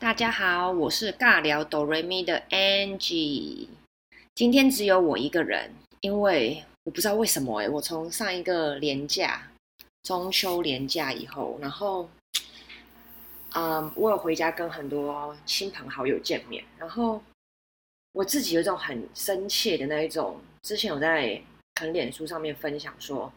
大家好，我是尬聊哆瑞咪的 Angie。今天只有我一个人，因为我不知道为什么诶，我从上一个连假，中秋连假以后，然后，嗯，我有回家跟很多亲朋好友见面，然后我自己有一种很深切的那一种，之前有在可能脸书上面分享说，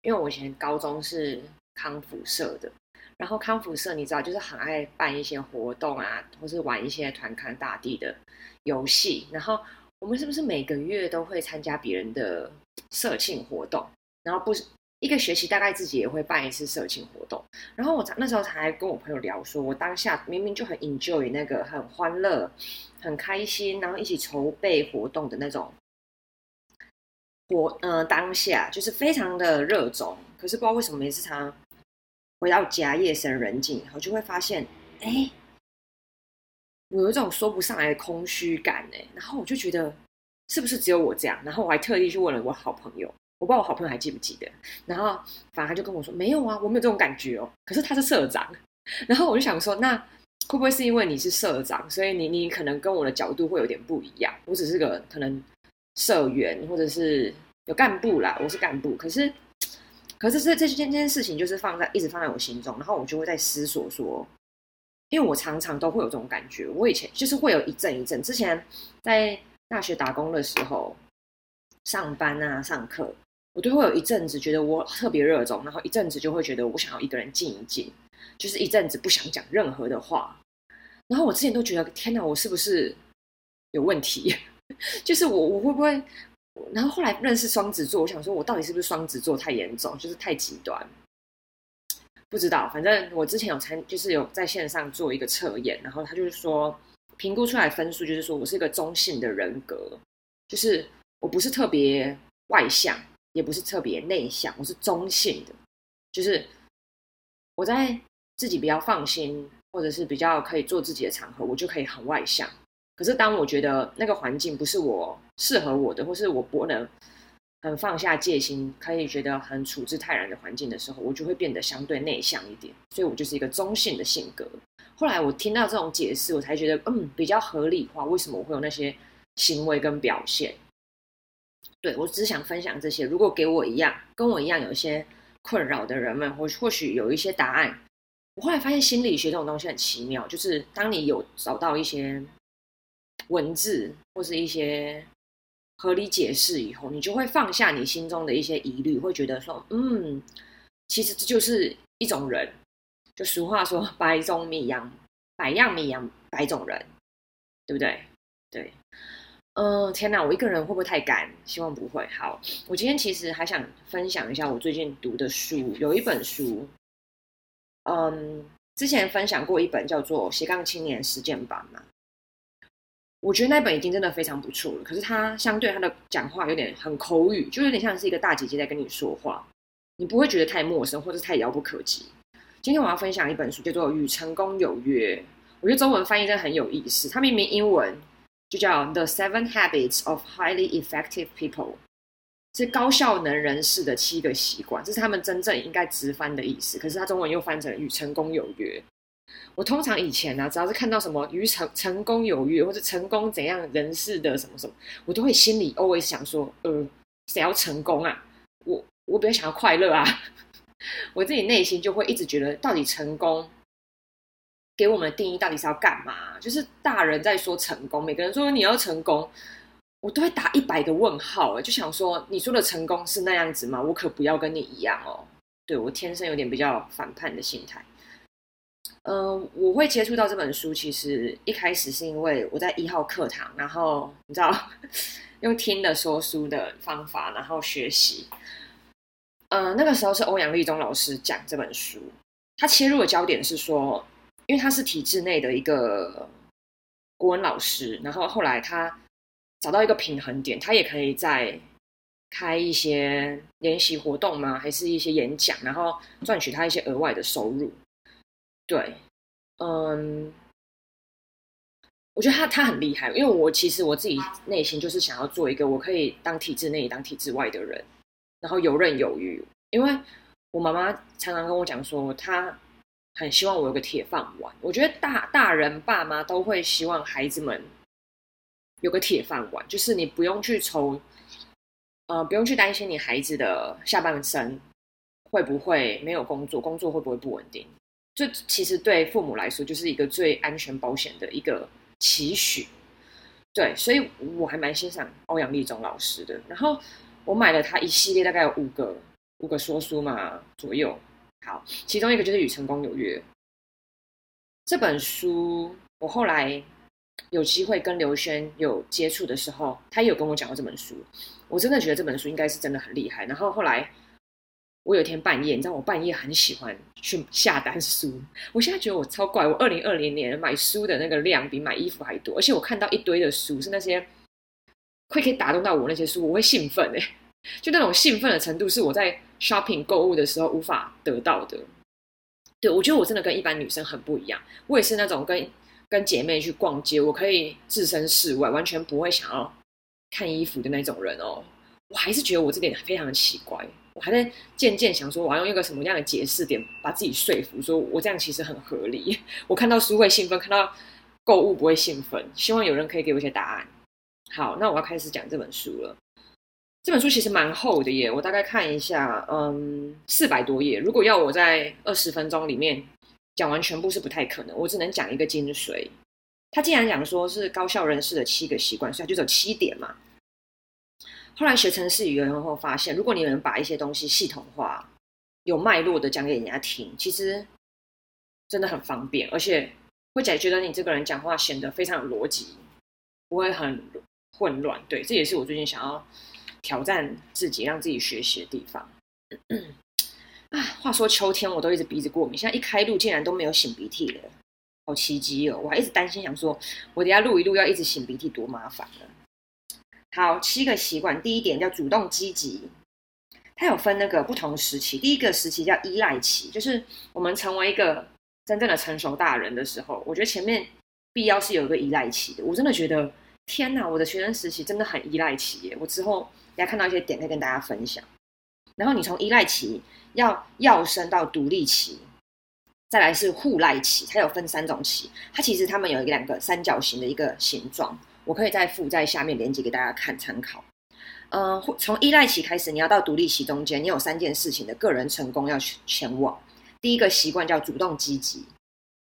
因为我以前高中是康复社的。然后康复社你知道，就是很爱办一些活动啊，或是玩一些团康大地的游戏。然后我们是不是每个月都会参加别人的社庆活动？然后不是一个学期大概自己也会办一次社庆活动。然后我那时候才跟我朋友聊说，我当下明明就很 enjoy 那个很欢乐、很开心，然后一起筹备活动的那种活，呃，当下就是非常的热衷。可是不知道为什么每次常。回到家，夜深人静以后，就会发现，哎，我有一种说不上来的空虚感，哎，然后我就觉得，是不是只有我这样？然后我还特地去问了我好朋友，我不知道我好朋友还记不记得。然后，反正他就跟我说，没有啊，我没有这种感觉哦。可是他是社长，然后我就想说，那会不会是因为你是社长，所以你你可能跟我的角度会有点不一样？我只是个可能社员，或者是有干部啦，我是干部，可是。可是这这件这件事情就是放在一直放在我心中，然后我就会在思索说，因为我常常都会有这种感觉，我以前就是会有一阵一阵，之前在大学打工的时候，上班啊上课，我都会有一阵子觉得我特别热衷，然后一阵子就会觉得我想要一个人静一静，就是一阵子不想讲任何的话，然后我之前都觉得天哪，我是不是有问题？就是我我会不会？然后后来认识双子座，我想说，我到底是不是双子座太严重，就是太极端？不知道，反正我之前有参，就是有在线上做一个测验，然后他就是说，评估出来分数就是说我是一个中性的人格，就是我不是特别外向，也不是特别内向，我是中性的，就是我在自己比较放心，或者是比较可以做自己的场合，我就可以很外向。可是当我觉得那个环境不是我适合我的，或是我不能很放下戒心，可以觉得很处之泰然的环境的时候，我就会变得相对内向一点。所以我就是一个中性的性格。后来我听到这种解释，我才觉得嗯，比较合理化。为什么我会有那些行为跟表现？对，我只想分享这些。如果给我一样，跟我一样有一些困扰的人们，或或许有一些答案。我后来发现心理学这种东西很奇妙，就是当你有找到一些。文字或是一些合理解释以后，你就会放下你心中的一些疑虑，会觉得说，嗯，其实这就是一种人。就俗话说，百种米养百样米养百种人，对不对？对。嗯、天哪，我一个人会不会太干？希望不会。好，我今天其实还想分享一下我最近读的书，有一本书，嗯，之前分享过一本叫做《斜杠青年实践版》嘛。我觉得那本已经真的非常不错了，可是他相对他的讲话有点很口语，就有点像是一个大姐姐在跟你说话，你不会觉得太陌生或者太遥不可及。今天我要分享一本书，叫做《与成功有约》，我觉得中文翻译真的很有意思。它明明英文就叫《The Seven Habits of Highly Effective People》，是高效能人士的七个习惯，这是他们真正应该直翻的意思。可是它中文又翻成《与成功有约》。我通常以前呢、啊，只要是看到什么与成成功有约，或者成功怎样人士的什么什么，我都会心里 always 想说，呃，谁要成功啊？我我比较想要快乐啊。我自己内心就会一直觉得，到底成功给我们的定义到底是要干嘛？就是大人在说成功，每个人说你要成功，我都会打一百个问号，就想说，你说的成功是那样子吗？我可不要跟你一样哦。对，我天生有点比较反叛的心态。嗯、我会接触到这本书，其实一开始是因为我在一号课堂，然后你知道，用听的说书的方法，然后学习。嗯、那个时候是欧阳立中老师讲这本书，他切入的焦点是说，因为他是体制内的一个国文老师，然后后来他找到一个平衡点，他也可以在开一些联习活动吗？还是一些演讲，然后赚取他一些额外的收入。对，嗯，我觉得他他很厉害，因为我其实我自己内心就是想要做一个我可以当体制内当体制外的人，然后游刃有余。因为我妈妈常常跟我讲说，她很希望我有个铁饭碗。我觉得大大人爸妈都会希望孩子们有个铁饭碗，就是你不用去愁，呃，不用去担心你孩子的下半生会不会没有工作，工作会不会不稳定。这其实对父母来说就是一个最安全保险的一个期许。对，所以我还蛮欣赏欧阳立中老师的。然后我买了他一系列，大概有五个五个说书嘛左右。好，其中一个就是《与成功有约》这本书，我后来有机会跟刘轩有接触的时候，他也有跟我讲过这本书。我真的觉得这本书应该是真的很厉害。然后后来。我有一天半夜，你知道我半夜很喜欢去下单书。我现在觉得我超怪，我二零二零年买书的那个量比买衣服还多，而且我看到一堆的书是那些会可以打动到我那些书，我会兴奋哎，就那种兴奋的程度是我在 shopping 购物的时候无法得到的。对，我觉得我真的跟一般女生很不一样，我也是那种跟跟姐妹去逛街，我可以置身事外，完全不会想要看衣服的那种人哦。我还是觉得我这点非常奇怪。我还在渐渐想说，我要用一个什么样的解释点把自己说服，说我这样其实很合理。我看到书会兴奋，看到购物不会兴奋。希望有人可以给我一些答案。好，那我要开始讲这本书了。这本书其实蛮厚的耶，我大概看一下，嗯，四百多页。如果要我在二十分钟里面讲完全部是不太可能，我只能讲一个精髓。他既然讲说是高效人士的七个习惯，所以他就只有七点嘛。后来学程式语言后，发现如果你能把一些东西系统化、有脉络的讲给人家听，其实真的很方便，而且会觉得你这个人讲话显得非常有逻辑，不会很混乱。对，这也是我最近想要挑战自己、让自己学习的地方。啊，话说秋天我都一直鼻子过敏，现在一开录竟然都没有擤鼻涕了，好奇迹哦！我还一直担心，想说我等下录一录要一直擤鼻涕，多麻烦呢。好，七个习惯。第一点叫主动积极，它有分那个不同时期。第一个时期叫依赖期，就是我们成为一个真正的成熟大人的时候。我觉得前面必要是有一个依赖期的。我真的觉得，天哪，我的学生时期真的很依赖期耶。我之后大家看到一些点，可以跟大家分享。然后你从依赖期要要升到独立期，再来是互赖期，它有分三种期。它其实它们有一个两个三角形的一个形状。我可以再附在下面连接给大家看参考。嗯、从依赖期开始，你要到独立期中间，你有三件事情的个人成功要去前往。第一个习惯叫主动积极，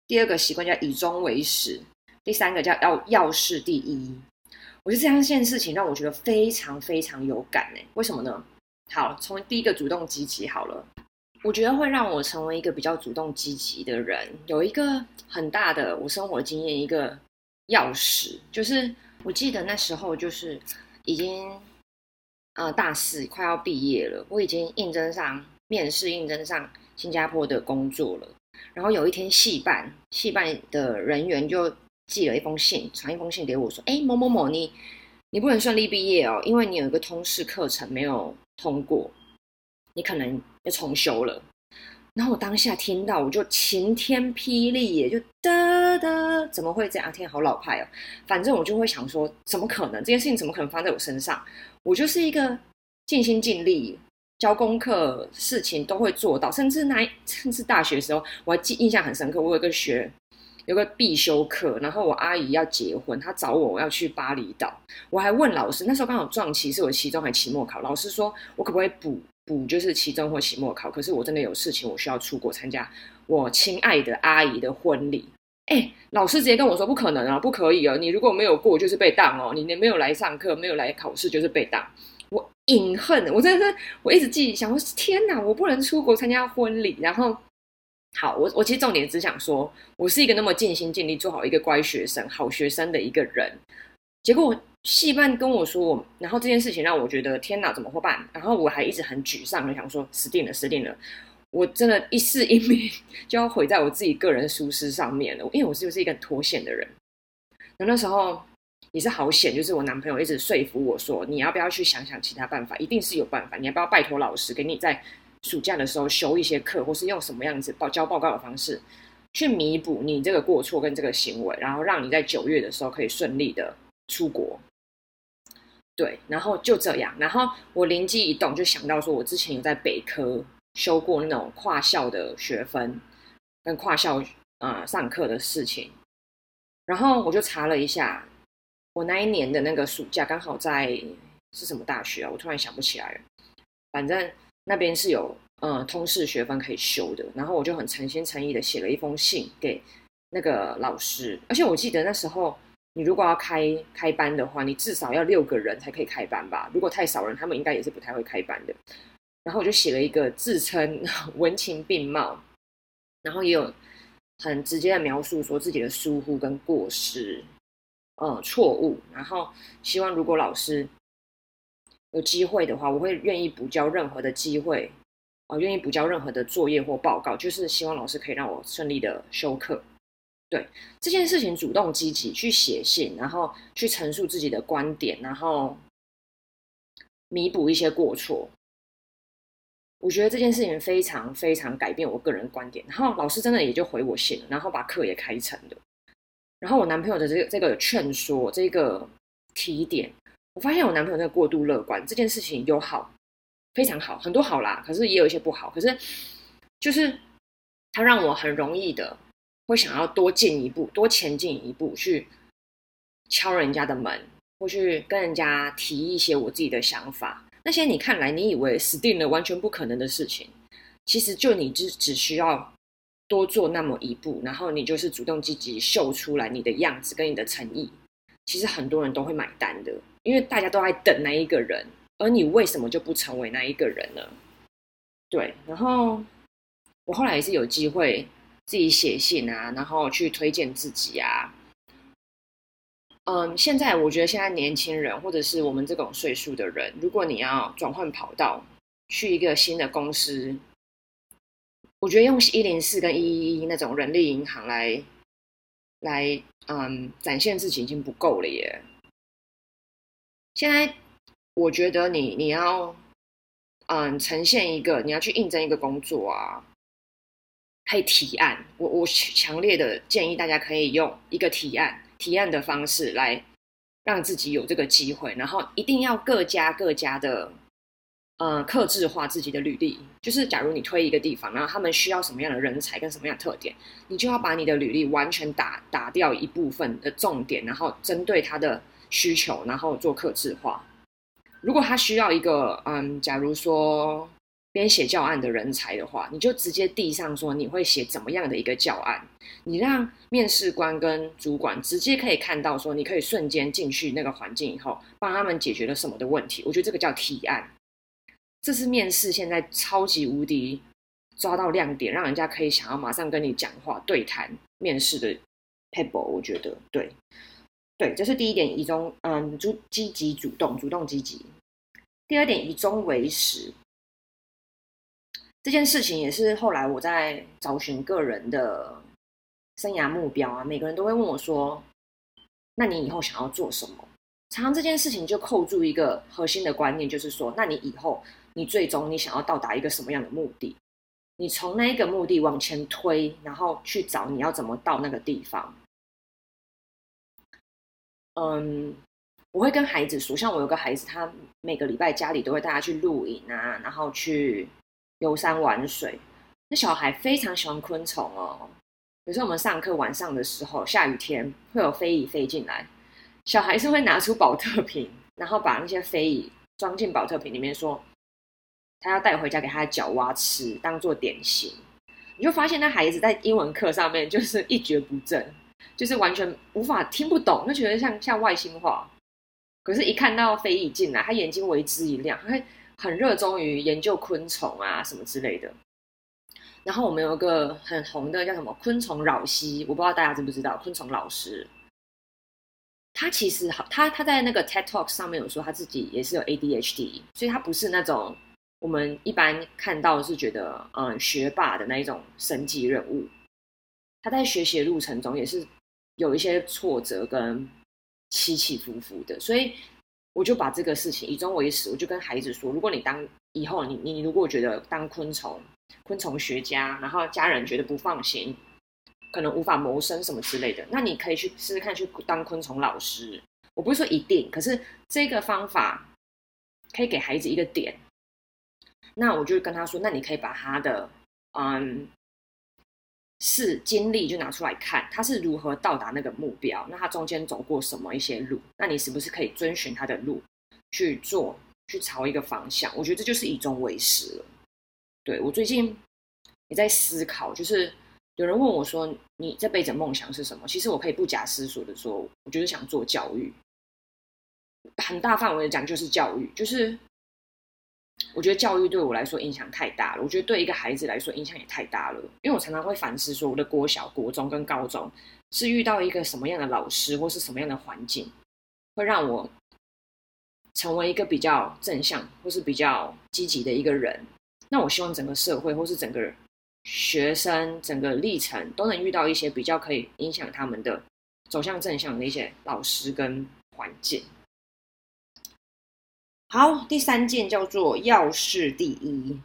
第二个习惯叫以终为始，第三个叫要要事第一。我觉得这三件事情让我觉得非常非常有感诶，为什么呢？好，从第一个主动积极好了，我觉得会让我成为一个比较主动积极的人，有一个很大的我生活经验一个钥匙就是。我记得那时候就是已经呃大四快要毕业了，我已经应征上面试，应征上新加坡的工作了。然后有一天系办系办的人员就寄了一封信，传一封信给我说：“哎，某某某，你你不能顺利毕业哦，因为你有一个通识课程没有通过，你可能要重修了。”然后我当下听到，我就晴天霹雳耶，就哒哒，怎么会这样？天，好老派哦！反正我就会想说，怎么可能？这件事情怎么可能发生在我身上？我就是一个尽心尽力交功课，事情都会做到，甚至那甚至大学的时候，我还记印象很深刻。我有个学，有个必修课，然后我阿姨要结婚，她找我，我要去巴厘岛，我还问老师，那时候刚好撞期是我期中还期末考，老师说我可不可以补？补就是期中或期末考，可是我真的有事情，我需要出国参加我亲爱的阿姨的婚礼。哎，老师直接跟我说不可能啊，不可以哦！你如果没有过，就是被当哦。你没有来上课，没有来考试，就是被当。我隐恨，我真的是，我一直记，想说天哪，我不能出国参加婚礼。然后，好，我我其实重点只想说，我是一个那么尽心尽力做好一个乖学生、好学生的一个人。结果戏班跟我说，然后这件事情让我觉得天哪，怎么会办？然后我还一直很沮丧的想说，死定了，死定了！我真的，一世英名就要毁在我自己个人舒适上面了。因为我是不是一个很脱线的人？那那时候也是好险，就是我男朋友一直说服我说，你要不要去想想其他办法？一定是有办法。你要不要拜托老师给你在暑假的时候修一些课，或是用什么样子报交报告的方式去弥补你这个过错跟这个行为，然后让你在九月的时候可以顺利的。出国，对，然后就这样，然后我灵机一动，就想到说，我之前有在北科修过那种跨校的学分，跟跨校啊、上课的事情。然后我就查了一下，我那一年的那个暑假刚好在是什么大学啊？我突然想不起来了。反正那边是有呃通识学分可以修的，然后我就很诚心诚意的写了一封信给那个老师。而且我记得那时候，你如果要开开班的话，你至少要六个人才可以开班吧？如果太少人，他们应该也是不太会开班的。然后我就写了一个自称 文情并茂，然后也有。很直接的描述说自己的疏忽跟过失，呃，错误。然后希望如果老师有机会的话，我会愿意补交任何的机会，呃，愿意补交任何的作业或报告，就是希望老师可以让我顺利的修课。对这件事情，主动积极去写信，然后去陈述自己的观点，然后弥补一些过错。我觉得这件事情非常非常改变我个人观点，然后老师真的也就回我信了，然后把课也开成了。然后我男朋友的这个这个劝说，这个提点，我发现我男朋友那过度乐观，这件事情有好，非常好，很多好啦，可是也有一些不好。可是就是他让我很容易的会想要多进一步，多前进一步去敲人家的门，或去跟人家提一些我自己的想法。那些你看来你以为死定了、完全不可能的事情，其实就你只只需要多做那么一步，然后你就是主动积极秀出来你的样子跟你的诚意，其实很多人都会买单的，因为大家都在等那一个人，而你为什么就不成为那一个人呢？对，然后我后来也是有机会自己写信啊，然后去推荐自己啊。嗯，现在我觉得现在年轻人或者是我们这种岁数的人，如果你要转换跑道去一个新的公司，我觉得用一零四跟一一一那种人力银行来来嗯展现自己已经不够了耶。现在我觉得你你要嗯呈现一个你要去应征一个工作啊，可以提案。我我强烈的建议大家可以用一个提案。提案的方式来让自己有这个机会，然后一定要各家各家的，呃，克制化自己的履历。就是假如你推一个地方，然后他们需要什么样的人才跟什么样的特点，你就要把你的履历完全打打掉一部分的重点，然后针对他的需求，然后做克制化。如果他需要一个，嗯，假如说。编写教案的人才的话，你就直接递上说你会写怎么样的一个教案，你让面试官跟主管直接可以看到说你可以瞬间进去那个环境以后，帮他们解决了什么的问题。我觉得这个叫提案，这是面试现在超级无敌抓到亮点，让人家可以想要马上跟你讲话对谈面试的 paper。我觉得对，对，这是第一点，以终嗯，主积极主动，主动积极。第二点，以终为始。这件事情也是后来我在找寻个人的生涯目标啊，每个人都会问我说：“那你以后想要做什么？”常常这件事情就扣住一个核心的观念，就是说，那你以后你最终你想要到达一个什么样的目的？你从那一个目的往前推，然后去找你要怎么到那个地方。嗯，我会跟孩子说，像我有个孩子，他每个礼拜家里都会带他去露营啊，然后去。游山玩水，那小孩非常喜欢昆虫哦。有时候我们上课晚上的时候，下雨天会有飞蚁飞进来，小孩是会拿出宝特瓶，然后把那些飞蚁装进宝特瓶里面，说他要带回家给他的脚蛙吃，当做点心。你就发现那孩子在英文课上面就是一蹶不振，就是完全无法听不懂，就觉得像像外星话。可是，一看到飞蚁进来，他眼睛为之一亮，他会。很热衷于研究昆虫啊，什么之类的。然后我们有一个很红的叫什么昆虫老师，我不知道大家知不知道昆虫老师。他其实好，他他在那个 TED Talk 上面有说他自己也是有 ADHD，所以他不是那种我们一般看到是觉得嗯学霸的那一种神级人物。他在学习的路程中也是有一些挫折跟起起伏伏的，所以。我就把这个事情以终为始，我就跟孩子说：如果你当以后你你如果觉得当昆虫昆虫学家，然后家人觉得不放心，可能无法谋生什么之类的，那你可以去试试看去当昆虫老师。我不是说一定，可是这个方法可以给孩子一个点。那我就跟他说：那你可以把他的嗯是经历就拿出来看，他是如何到达那个目标，那他中间走过什么一些路，那你是不是可以遵循他的路去做，去朝一个方向？我觉得这就是以终为始了。对，我最近也在思考，就是有人问我说：“你这辈子梦想是什么？”其实我可以不假思索的说，我就是想做教育，很大范围的讲就是教育，就是。我觉得教育对我来说影响太大了。我觉得对一个孩子来说影响也太大了，因为我常常会反思说，我的国小、国中跟高中是遇到一个什么样的老师，或是什么样的环境，会让我成为一个比较正向或是比较积极的一个人。那我希望整个社会或是整个学生整个历程都能遇到一些比较可以影响他们的走向正向的一些老师跟环境。好，第三件叫做要事第一。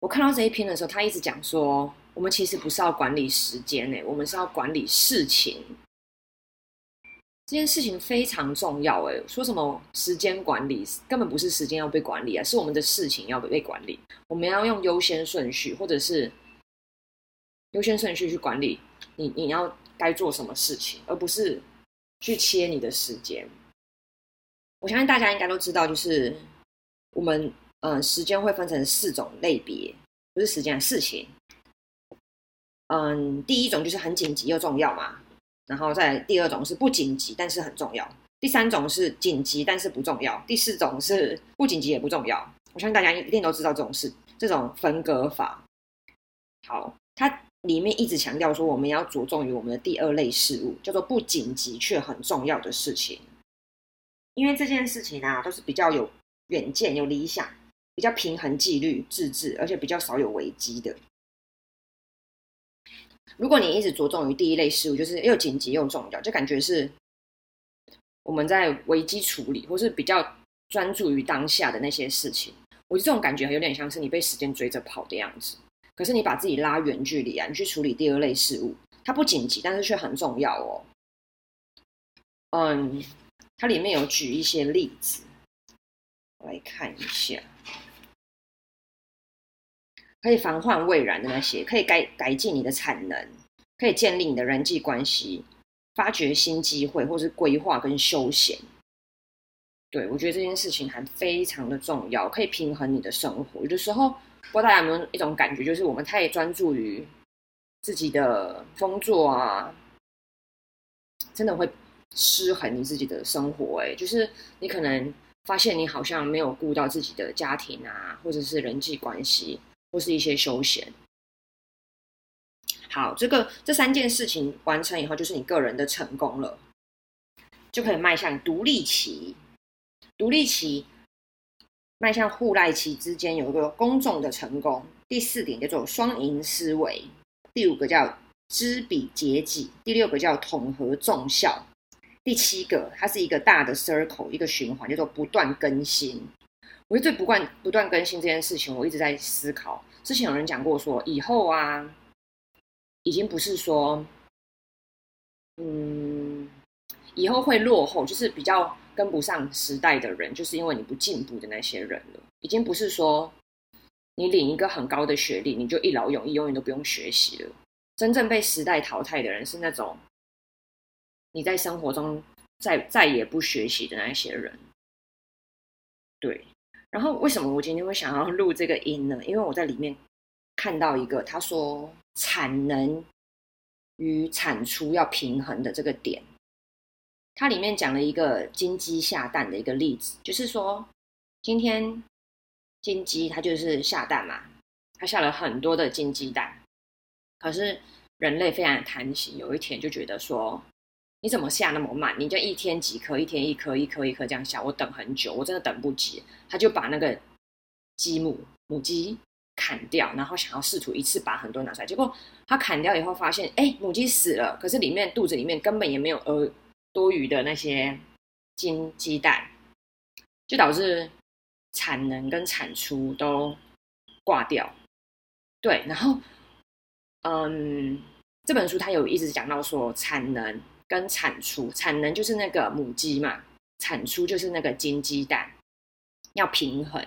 我看到这一篇的时候，他一直讲说，我们其实不是要管理时间诶，我们是要管理事情。这件事情非常重要诶，说什么时间管理，根本不是时间要被管理啊，是我们的事情要被管理。我们要用优先顺序，或者是优先顺序去管理你你要该做什么事情，而不是去切你的时间。我相信大家应该都知道，就是我们嗯，时间会分成四种类别，不是时间，事情。嗯，第一种就是很紧急又重要嘛，然后再第二种是不紧急但是很重要，第三种是紧急但是不重要，第四种是不紧急也不重要。我相信大家一定都知道这种事，这种分割法。好，它里面一直强调说，我们要着重于我们的第二类事物，叫做不紧急却很重要的事情。因为这件事情啊，都是比较有远见、有理想，比较平衡纪律、自治，而且比较少有危机的。如果你一直着重于第一类事物，就是又紧急又重要，就感觉是我们在危机处理，或是比较专注于当下的那些事情。我觉得这种感觉有点像是你被时间追着跑的样子。可是你把自己拉远距离啊，你去处理第二类事物，它不紧急，但是却很重要哦。嗯。它里面有举一些例子，我来看一下，可以防患未然的那些，可以改改进你的产能，可以建立你的人际关系，发掘新机会，或是规划跟休闲。对，我觉得这件事情还非常的重要，可以平衡你的生活。有的时候，不知道大家有没有一种感觉，就是我们太专注于自己的工作啊，真的会。失衡你自己的生活，哎，就是你可能发现你好像没有顾到自己的家庭啊，或者是人际关系，或是一些休闲。好，这个这三件事情完成以后，就是你个人的成功了，就可以迈向独立期。独立期迈向互赖期之间有一个公众的成功。第四点叫做双赢思维，第五个叫知彼解己，第六个叫统合众效。第七个，它是一个大的 circle，一个循环，叫做不断更新。我觉得对不断不断更新这件事情，我一直在思考。之前有人讲过说，以后啊，已经不是说，嗯，以后会落后，就是比较跟不上时代的人，就是因为你不进步的那些人了。已经不是说你领一个很高的学历，你就一劳永逸，永远都不用学习了。真正被时代淘汰的人是那种。你在生活中再再也不学习的那些人，对。然后为什么我今天会想要录这个音呢？因为我在里面看到一个他说产能与产出要平衡的这个点。它里面讲了一个金鸡下蛋的一个例子，就是说今天金鸡它就是下蛋嘛，它下了很多的金鸡蛋，可是人类非常的贪心，有一天就觉得说。你怎么下那么慢？你就一天几颗，一天一颗，一颗一颗这样下，我等很久，我真的等不及。他就把那个鸡母母鸡砍掉，然后想要试图一次把很多拿出来。结果他砍掉以后发现，哎，母鸡死了，可是里面肚子里面根本也没有呃多余的那些金鸡蛋，就导致产能跟产出都挂掉。对，然后嗯，这本书他有一直讲到说产能。跟产出，产能就是那个母鸡嘛，产出就是那个金鸡蛋，要平衡。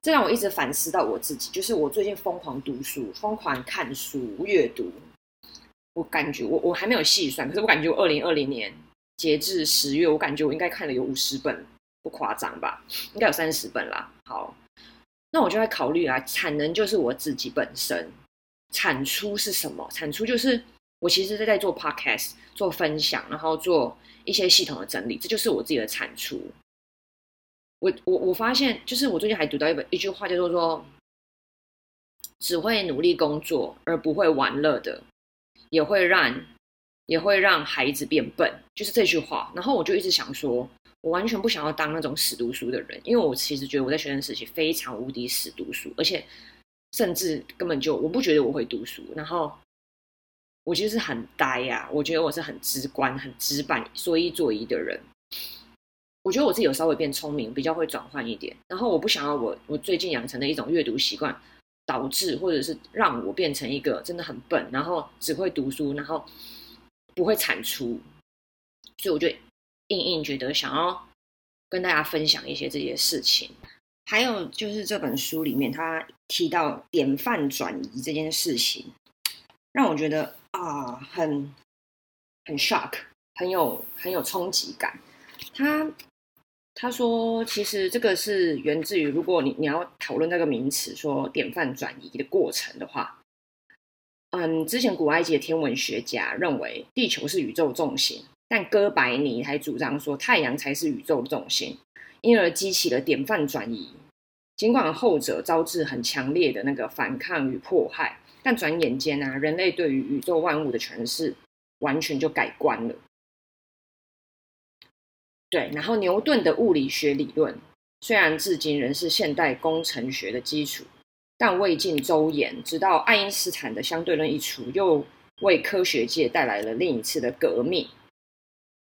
这让我一直反思到我自己，就是我最近疯狂读书，疯狂看书、阅读，我感觉我我还没有细算，可是我感觉我二零二零年截至十月，我感觉我应该看了有五十本，不夸张吧？应该有三十本啦。好，那我就在考虑啊，产能就是我自己本身，产出是什么？产出就是我其实是在做 podcast，做分享，然后做一些系统的整理，这就是我自己的产出。我我我发现，就是我最近还读到一本一句话，叫做说，只会努力工作而不会玩乐的，也会让也会让孩子变笨，就是这句话。然后我就一直想说，我完全不想要当那种死读书的人，因为我其实觉得我在学生时期非常无敌死读书，而且甚至根本就我不觉得我会读书。然后我其实是很呆呀、啊，我觉得我是很直观、很直板、说一做一的人。我觉得我自己有稍微变聪明，比较会转换一点。然后我不想要我我最近养成的一种阅读习惯，导致或者是让我变成一个真的很笨，然后只会读书，然后不会产出。所以我就硬硬觉得想要跟大家分享一些这些事情。还有就是这本书里面他提到典范转移这件事情，让我觉得啊很很 shock，很有很有冲击感。他。他说：“其实这个是源自于，如果你你要讨论那个名词，说典范转移的过程的话，嗯，之前古埃及的天文学家认为地球是宇宙重心，但哥白尼还主张说太阳才是宇宙重心，因而激起了典范转移。尽管后者招致很强烈的那个反抗与迫害，但转眼间啊，人类对于宇宙万物的诠释完全就改观了。”对，然后牛顿的物理学理论虽然至今仍是现代工程学的基础，但未尽周延。直到爱因斯坦的相对论一出，又为科学界带来了另一次的革命。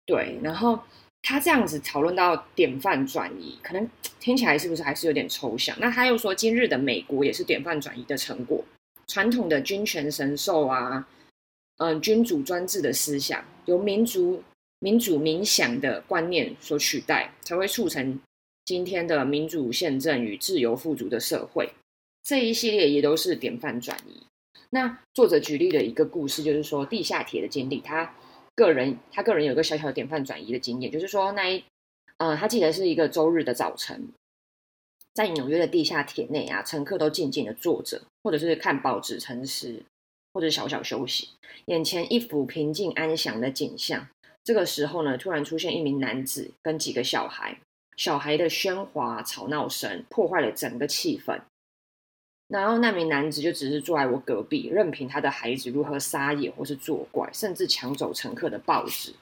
对，然后他这样子讨论到典范转移，可能听起来是不是还是有点抽象？那他又说，今日的美国也是典范转移的成果。传统的君权神授啊，嗯，君主专制的思想，由民族。民主冥想的观念所取代，才会促成今天的民主宪政与自由富足的社会。这一系列也都是典范转移。那作者举例的一个故事，就是说地下铁的经历。他个人，他个人有个小小的典范转移的经验，就是说那一，呃，他记得是一个周日的早晨，在纽约的地下铁内啊，乘客都静静的坐着，或者是看报纸、沉思，或者小小休息，眼前一幅平静安详的景象。这个时候呢，突然出现一名男子跟几个小孩，小孩的喧哗吵闹声破坏了整个气氛。然后那名男子就只是坐在我隔壁，任凭他的孩子如何撒野或是作怪，甚至抢走乘客的报纸。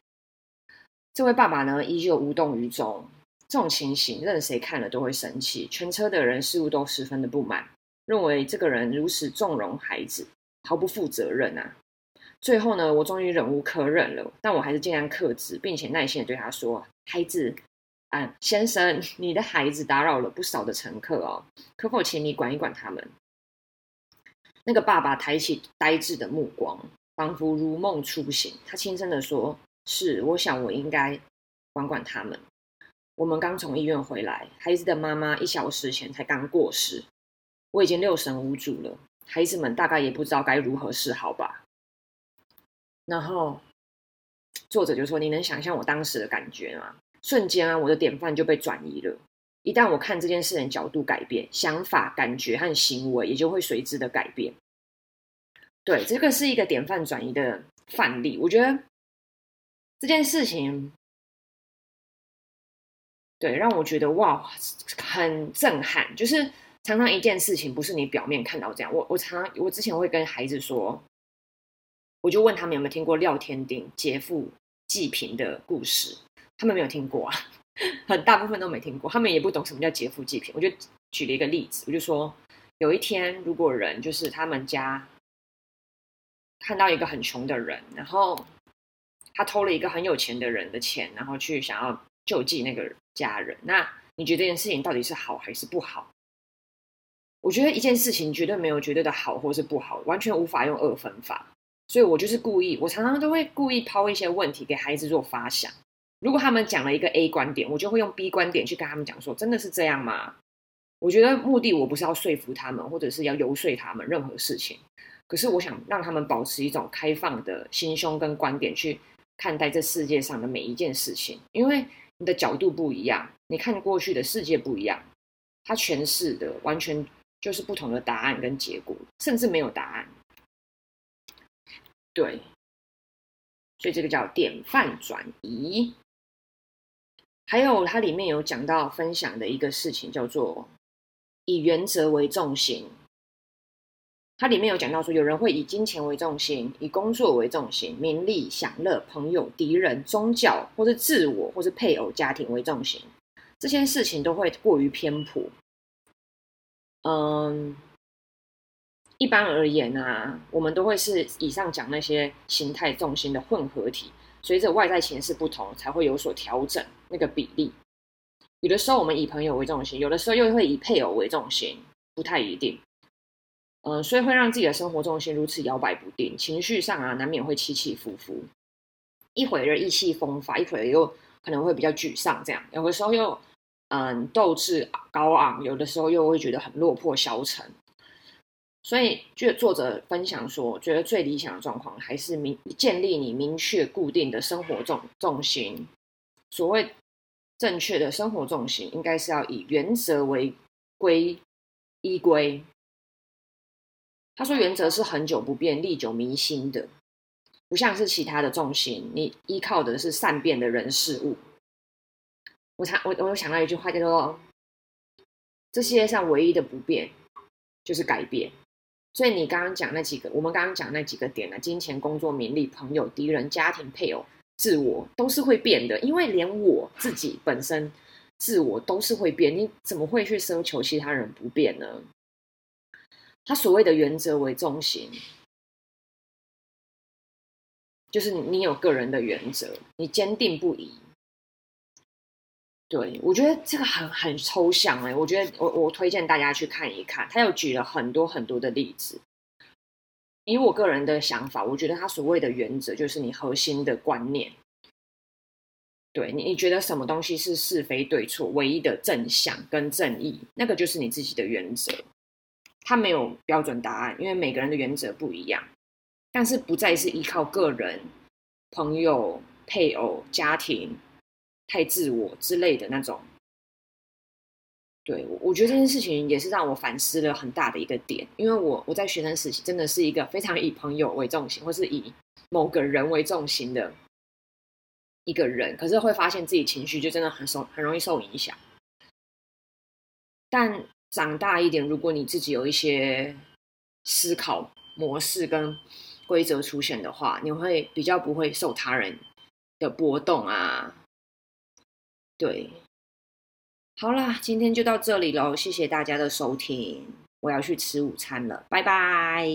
这位爸爸呢，依旧无动于衷。这种情形，任谁看了都会生气。全车的人似乎都十分的不满，认为这个人如此纵容孩子，毫不负责任啊。最后呢，我终于忍无可忍了，但我还是尽量克制，并且耐心的对他说：“孩子，啊，先生，你的孩子打扰了不少的乘客哦，可否请你管一管他们？”那个爸爸抬起呆滞的目光，仿佛如梦初醒。他轻声的说：“是，我想我应该管管他们。我们刚从医院回来，孩子的妈妈一小时前才刚过世，我已经六神无主了。孩子们大概也不知道该如何是好吧。”然后，作者就说：“你能想象我当时的感觉吗？瞬间啊，我的典范就被转移了。一旦我看这件事的角度改变，想法、感觉和行为也就会随之的改变。对，这个是一个典范转移的范例。我觉得这件事情，对，让我觉得哇，很震撼。就是常常一件事情不是你表面看到这样。我我常常我之前会跟孩子说。”我就问他们有没有听过廖天丁劫富济贫的故事，他们没有听过啊，很大部分都没听过，他们也不懂什么叫劫富济贫。我就举了一个例子，我就说有一天，如果人就是他们家看到一个很穷的人，然后他偷了一个很有钱的人的钱，然后去想要救济那个家人，那你觉得这件事情到底是好还是不好？我觉得一件事情绝对没有绝对的好或是不好，完全无法用二分法。所以我就是故意，我常常都会故意抛一些问题给孩子做发想。如果他们讲了一个 A 观点，我就会用 B 观点去跟他们讲说，真的是这样吗？我觉得目的我不是要说服他们，或者是要游说他们任何事情。可是我想让他们保持一种开放的心胸跟观点去看待这世界上的每一件事情，因为你的角度不一样，你看过去的世界不一样，他诠释的完全就是不同的答案跟结果，甚至没有答案。对，所以这个叫典范转移。还有它里面有讲到分享的一个事情，叫做以原则为重心。它里面有讲到说，有人会以金钱为重心，以工作为重心，名利、享乐、朋友、敌人、宗教，或是自我，或是配偶、家庭为重心。这些事情都会过于偏颇。嗯。一般而言啊，我们都会是以上讲那些形态重心的混合体，随着外在形式不同，才会有所调整那个比例。有的时候我们以朋友为重心，有的时候又会以配偶为重心，不太一定。嗯，所以会让自己的生活重心如此摇摆不定，情绪上啊难免会起起伏伏，一会儿意气风发，一会儿又可能会比较沮丧，这样有的时候又嗯斗志高昂，有的时候又会觉得很落魄消沉。所以，就作者分享说，我觉得最理想的状况还是明建立你明确固定的生活重重心。所谓正确的生活重心，应该是要以原则为归依归。他说，原则是恒久不变、历久弥新的，不像是其他的重心，你依靠的是善变的人事物。我常我我有想到一句话叫做：这世界上唯一的不变就是改变。所以你刚刚讲那几个，我们刚刚讲那几个点呢？金钱、工作、名利、朋友、敌人、家庭、配偶、自我，都是会变的。因为连我自己本身自我都是会变，你怎么会去奢求其他人不变呢？他所谓的原则为中心，就是你有个人的原则，你坚定不移。对，我觉得这个很很抽象哎，我觉得我我推荐大家去看一看，他有举了很多很多的例子。以我个人的想法，我觉得他所谓的原则就是你核心的观念。对，你你觉得什么东西是是非对错，唯一的正向跟正义，那个就是你自己的原则。他没有标准答案，因为每个人的原则不一样。但是不再是依靠个人、朋友、配偶、家庭。太自我之类的那种，对，我觉得这件事情也是让我反思了很大的一个点，因为我我在学生时期真的是一个非常以朋友为重心，或是以某个人为重心的一个人，可是会发现自己情绪就真的很受很容易受影响。但长大一点，如果你自己有一些思考模式跟规则出现的话，你会比较不会受他人的波动啊。对，好啦，今天就到这里喽，谢谢大家的收听，我要去吃午餐了，拜拜。